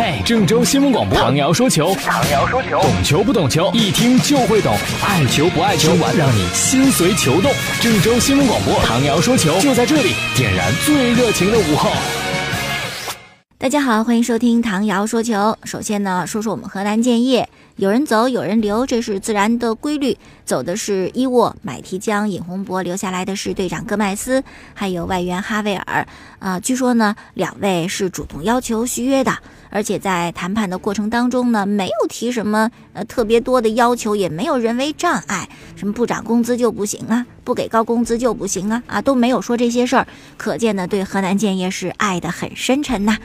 嘿，郑州新闻广播，唐瑶说球，唐瑶说球，懂球不懂球，一听就会懂，爱球不爱球，让你心随球动。郑州新闻广播，唐瑶说球，就在这里，点燃最热情的午后。大家好，欢迎收听唐瑶说球。首先呢，说说我们河南建业，有人走，有人留，这是自然的规律。走的是伊沃、买提江、尹洪博，留下来的是队长戈麦斯，还有外援哈维尔。啊，据说呢，两位是主动要求续约的，而且在谈判的过程当中呢，没有提什么呃特别多的要求，也没有人为障碍，什么不涨工资就不行啊，不给高工资就不行啊，啊都没有说这些事儿，可见呢，对河南建业是爱得很深沉呐。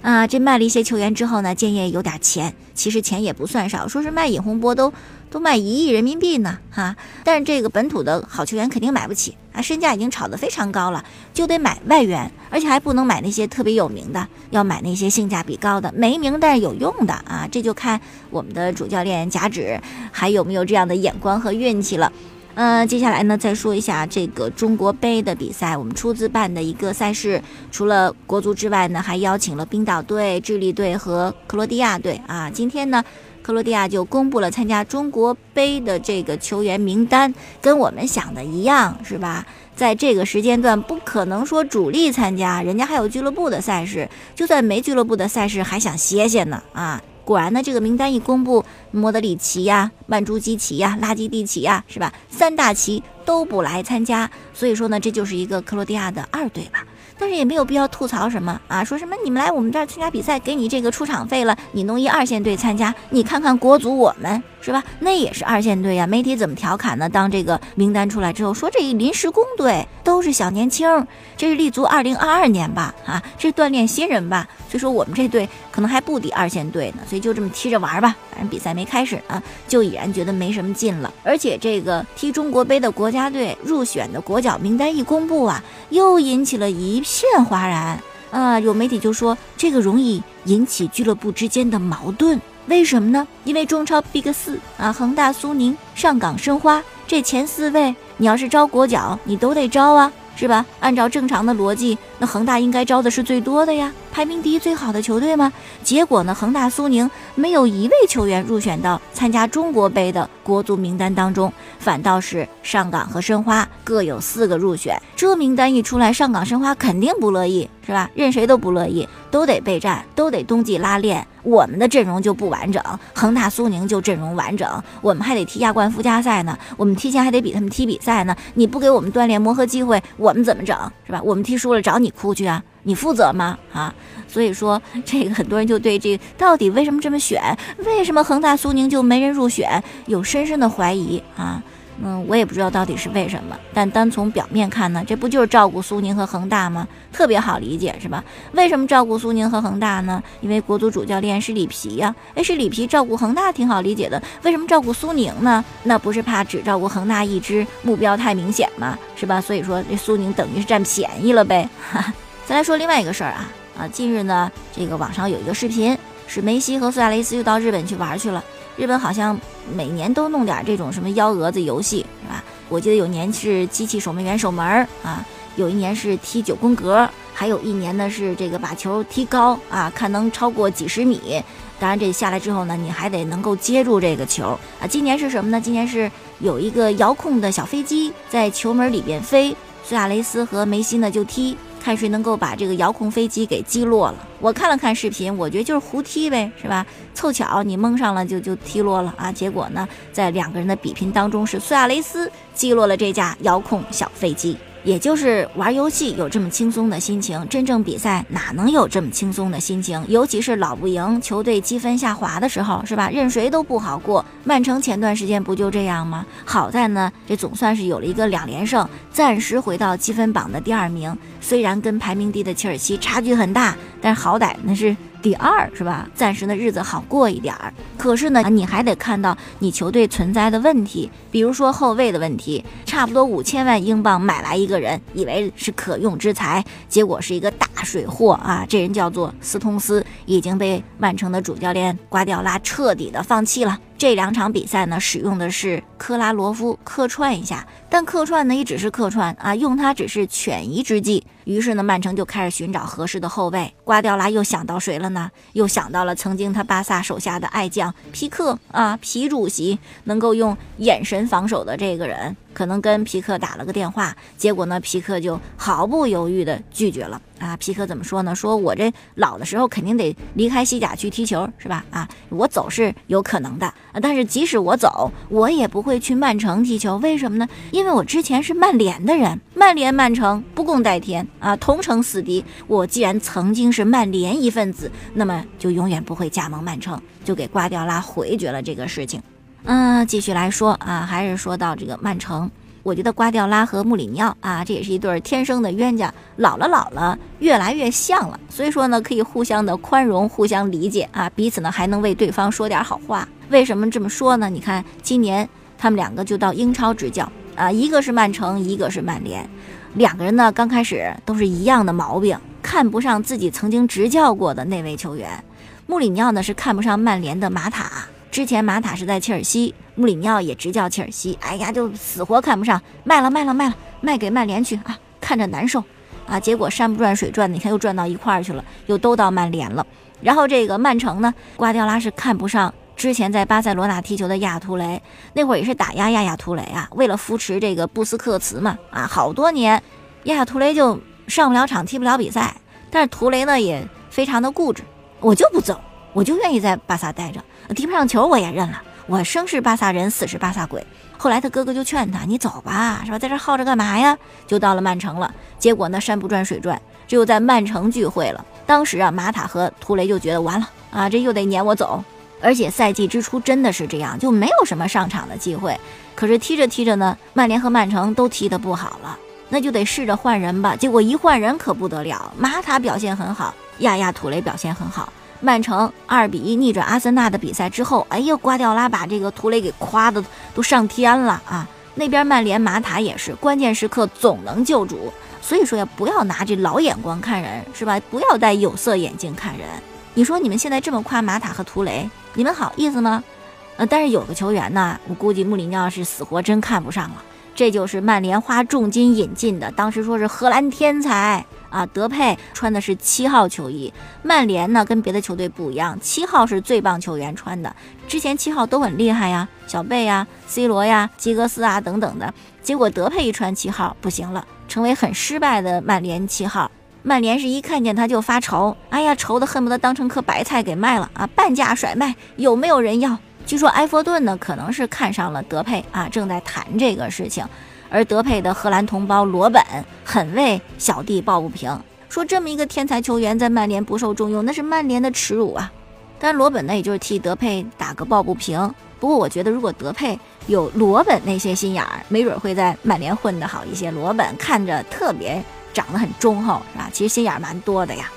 啊，这卖了一些球员之后呢，建业有点钱，其实钱也不算少，说是卖尹洪波都都卖一亿人民币呢，哈。但是这个本土的好球员肯定买不起啊，身价已经炒得非常高了，就得买外援，而且还不能买那些特别有名的，要买那些性价比高的，没名但是有用的啊。这就看我们的主教练贾指还有没有这样的眼光和运气了。嗯，接下来呢，再说一下这个中国杯的比赛，我们出资办的一个赛事，除了国足之外呢，还邀请了冰岛队、智利队和克罗地亚队啊。今天呢，克罗地亚就公布了参加中国杯的这个球员名单，跟我们想的一样，是吧？在这个时间段，不可能说主力参加，人家还有俱乐部的赛事，就算没俱乐部的赛事，还想歇歇呢啊。果然呢，这个名单一公布，莫德里奇呀、曼朱基奇呀、拉基蒂奇呀，是吧？三大奇都不来参加，所以说呢，这就是一个克罗地亚的二队吧。但是也没有必要吐槽什么啊，说什么你们来我们这儿参加比赛，给你这个出场费了，你弄一二线队参加，你看看国足我们。是吧？那也是二线队呀。媒体怎么调侃呢？当这个名单出来之后，说这一临时工队都是小年轻，这是立足二零二二年吧？啊，这锻炼新人吧？所以说我们这队可能还不抵二线队呢，所以就这么踢着玩吧。反正比赛没开始啊，就已然觉得没什么劲了。而且这个踢中国杯的国家队入选的国脚名单一公布啊，又引起了一片哗然啊！有媒体就说这个容易引起俱乐部之间的矛盾，为什么呢？因为中超 Big 四啊，恒大、苏宁、上港、申花这前四位，你要是招国脚，你都得招啊，是吧？按照正常的逻辑，那恒大应该招的是最多的呀。排名第一最好的球队吗？结果呢？恒大、苏宁没有一位球员入选到参加中国杯的国足名单当中，反倒是上港和申花各有四个入选。这名单一出来，上港、申花肯定不乐意，是吧？任谁都不乐意，都得备战，都得冬季拉练。我们的阵容就不完整，恒大、苏宁就阵容完整，我们还得踢亚冠附加赛呢，我们提前还得比他们踢比赛呢。你不给我们锻炼磨合机会，我们怎么整？是吧？我们踢输了找你你哭去啊？你负责吗？啊，所以说这个很多人就对这到底为什么这么选，为什么恒大、苏宁就没人入选，有深深的怀疑啊。嗯，我也不知道到底是为什么，但单从表面看呢，这不就是照顾苏宁和恒大吗？特别好理解是吧？为什么照顾苏宁和恒大呢？因为国足主教练是里皮呀。哎，是里皮照顾恒大挺好理解的，为什么照顾苏宁呢？那不是怕只照顾恒大一支，目标太明显吗？是吧？所以说这苏宁等于是占便宜了呗。再来说另外一个事儿啊啊！近日呢，这个网上有一个视频，是梅西和苏亚雷斯又到日本去玩去了。日本好像每年都弄点这种什么幺蛾子游戏，是吧？我记得有年是机器守门员守门儿啊，有一年是踢九宫格，还有一年呢是这个把球踢高啊，看能超过几十米。当然这下来之后呢，你还得能够接住这个球啊。今年是什么呢？今年是有一个遥控的小飞机在球门里边飞，苏亚雷斯和梅西呢就踢。看谁能够把这个遥控飞机给击落了。我看了看视频，我觉得就是胡踢呗，是吧？凑巧你蒙上了，就就踢落了啊。结果呢，在两个人的比拼当中，是苏亚雷斯击落了这架遥控小飞机。也就是玩游戏有这么轻松的心情，真正比赛哪能有这么轻松的心情？尤其是老不赢，球队积分下滑的时候，是吧？任谁都不好过。曼城前段时间不就这样吗？好在呢，这总算是有了一个两连胜，暂时回到积分榜的第二名。虽然跟排名低的切尔西差距很大，但是好歹那是。第二是吧？暂时的日子好过一点儿，可是呢，你还得看到你球队存在的问题，比如说后卫的问题。差不多五千万英镑买来一个人，以为是可用之才，结果是一个大水货啊！这人叫做斯通斯，已经被曼城的主教练瓜迪奥拉彻底的放弃了。这两场比赛呢，使用的是科拉罗夫客串一下，但客串呢也只是客串啊，用他只是权宜之计。于是呢，曼城就开始寻找合适的后卫。瓜迪奥拉又想到谁了呢？又想到了曾经他巴萨手下的爱将皮克啊，皮主席能够用眼神防守的这个人。可能跟皮克打了个电话，结果呢，皮克就毫不犹豫地拒绝了啊！皮克怎么说呢？说我这老的时候肯定得离开西甲去踢球，是吧？啊，我走是有可能的，但是即使我走，我也不会去曼城踢球。为什么呢？因为我之前是曼联的人，曼联、曼城不共戴天啊，同城死敌。我既然曾经是曼联一份子，那么就永远不会加盟曼城，就给瓜迪奥拉回绝了这个事情。嗯，继续来说啊，还是说到这个曼城，我觉得瓜迪奥拉和穆里尼奥啊，这也是一对天生的冤家，老了老了，越来越像了。所以说呢，可以互相的宽容，互相理解啊，彼此呢还能为对方说点好话。为什么这么说呢？你看今年他们两个就到英超执教啊，一个是曼城，一个是曼联，两个人呢刚开始都是一样的毛病，看不上自己曾经执教过的那位球员。穆里尼奥呢是看不上曼联的马塔。之前马塔是在切尔西，穆里尼奥也执教切尔西，哎呀，就死活看不上，卖了卖了卖了，卖给曼联去啊，看着难受。啊。结果山不转水转的，你看又转到一块儿去了，又都到曼联了。然后这个曼城呢，瓜迪奥拉是看不上之前在巴塞罗那踢球的亚图雷，那会儿也是打压亚亚图雷啊，为了扶持这个布斯克茨嘛，啊，好多年亚亚图雷就上不了场，踢不了比赛，但是图雷呢也非常的固执，我就不走，我就愿意在巴萨待着。踢不上球我也认了，我生是巴萨人，死是巴萨鬼。后来他哥哥就劝他：“你走吧，是吧？在这耗着干嘛呀？”就到了曼城了。结果呢，山不转水转，只有在曼城聚会了。当时啊，马塔和图雷就觉得完了啊，这又得撵我走。而且赛季之初真的是这样，就没有什么上场的机会。可是踢着踢着呢，曼联和曼城都踢得不好了，那就得试着换人吧。结果一换人可不得了，马塔表现很好，亚亚图雷表现很好。曼城二比一逆转阿森纳的比赛之后，哎呀，瓜迪奥拉把这个图雷给夸的都上天了啊！那边曼联马塔也是，关键时刻总能救主。所以说呀，不要拿这老眼光看人，是吧？不要戴有色眼镜看人。你说你们现在这么夸马塔和图雷，你们好意思吗？呃，但是有个球员呢，我估计穆里尼奥是死活真看不上了。这就是曼联花重金引进的，当时说是荷兰天才。啊，德佩穿的是七号球衣。曼联呢，跟别的球队不一样，七号是最棒球员穿的。之前七号都很厉害呀，小贝呀、C 罗呀、基格斯啊等等的。结果德佩一穿七号不行了，成为很失败的曼联七号。曼联是一看见他就发愁，哎呀，愁的恨不得当成颗白菜给卖了啊，半价甩卖，有没有人要？据说埃弗顿呢，可能是看上了德佩啊，正在谈这个事情。而德佩的荷兰同胞罗本很为小弟抱不平，说这么一个天才球员在曼联不受重用，那是曼联的耻辱啊！但罗本呢，也就是替德佩打个抱不平。不过我觉得，如果德佩有罗本那些心眼儿，没准会在曼联混得好一些。罗本看着特别长得很忠厚，是吧？其实心眼儿蛮多的呀。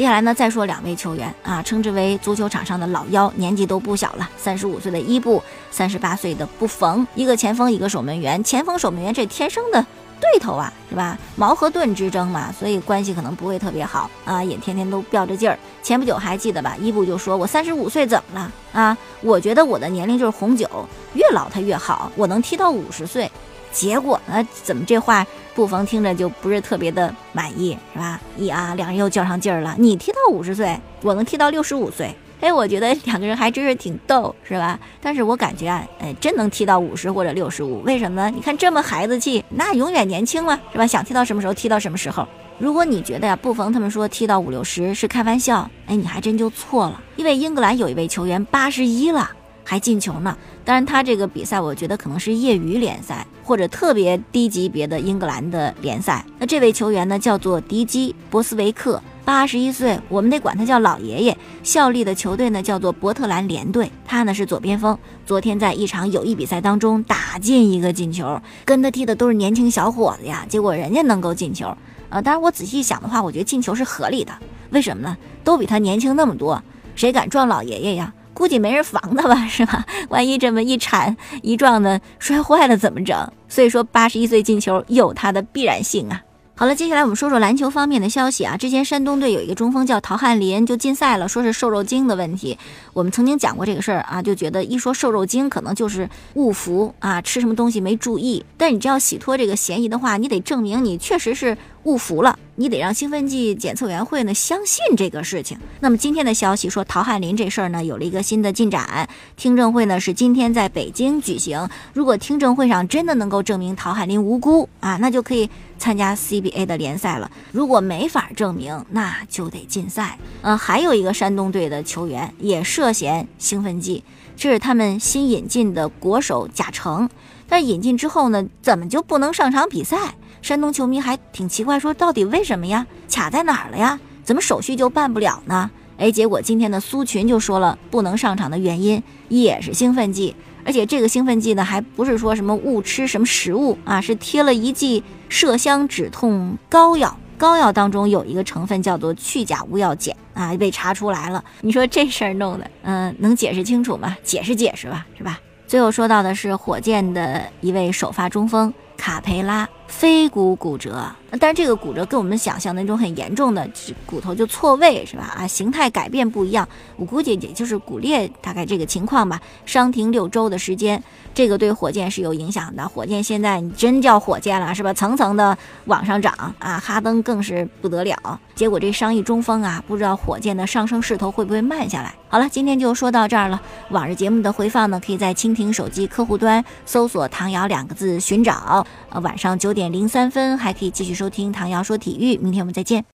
接下来呢，再说两位球员啊，称之为足球场上的老妖，年纪都不小了。三十五岁的伊布，三十八岁的布冯，一个前锋，一个守门员。前锋守门员这天生的对头啊，是吧？矛和盾之争嘛，所以关系可能不会特别好啊，也天天都吊着劲儿。前不久还记得吧？伊布就说：“我三十五岁怎么了啊？我觉得我的年龄就是红酒，越老它越好，我能踢到五十岁。”结果呢？怎么这话布冯听着就不是特别的满意，是吧？一啊，两人又较上劲儿了。你踢到五十岁，我能踢到六十五岁。哎，我觉得两个人还真是挺逗，是吧？但是我感觉啊，哎，真能踢到五十或者六十五。为什么呢？你看这么孩子气，那永远年轻嘛，是吧？想踢到什么时候踢到什么时候。如果你觉得呀，布冯他们说踢到五六十是开玩笑，哎，你还真就错了。因为英格兰有一位球员八十一了。还进球呢，当然他这个比赛，我觉得可能是业余联赛或者特别低级别的英格兰的联赛。那这位球员呢，叫做迪基·博斯维克，八十一岁，我们得管他叫老爷爷。效力的球队呢，叫做伯特兰联队，他呢是左边锋。昨天在一场友谊比赛当中打进一个进球，跟他踢的都是年轻小伙子呀，结果人家能够进球。呃，当然我仔细想的话，我觉得进球是合理的。为什么呢？都比他年轻那么多，谁敢撞老爷爷呀？估计没人防他吧，是吧？万一这么一铲一撞的摔坏了怎么整？所以说八十一岁进球有它的必然性啊。好了，接下来我们说说篮球方面的消息啊。之前山东队有一个中锋叫陶汉林，就禁赛了，说是瘦肉精的问题。我们曾经讲过这个事儿啊，就觉得一说瘦肉精，可能就是误服啊，吃什么东西没注意。但你这要洗脱这个嫌疑的话，你得证明你确实是误服了，你得让兴奋剂检测委员会呢相信这个事情。那么今天的消息说，陶汉林这事儿呢有了一个新的进展，听证会呢是今天在北京举行。如果听证会上真的能够证明陶汉林无辜啊，那就可以。参加 CBA 的联赛了，如果没法证明，那就得禁赛。呃，还有一个山东队的球员也涉嫌兴奋剂，这是他们新引进的国手贾成。但引进之后呢，怎么就不能上场比赛？山东球迷还挺奇怪，说到底为什么呀？卡在哪儿了呀？怎么手续就办不了呢？哎，结果今天的苏群就说了，不能上场的原因也是兴奋剂。而且这个兴奋剂呢，还不是说什么误吃什么食物啊，是贴了一剂麝香止痛膏药，膏药当中有一个成分叫做去甲乌药碱啊，被查出来了。你说这事儿弄的，嗯，能解释清楚吗？解释解释吧，是吧？最后说到的是火箭的一位首发中锋卡培拉。腓骨骨折，但是这个骨折跟我们想象的那种很严重的骨头就错位是吧？啊，形态改变不一样，我估计也就是骨裂，大概这个情况吧。伤停六周的时间，这个对火箭是有影响的。火箭现在你真叫火箭了是吧？层层的往上涨啊，哈登更是不得了。结果这伤愈中锋啊，不知道火箭的上升势头会不会慢下来？好了，今天就说到这儿了。往日节目的回放呢，可以在蜻蜓手机客户端搜索“唐瑶”两个字寻找。呃，晚上九点。点零三分，还可以继续收听唐瑶说体育。明天我们再见。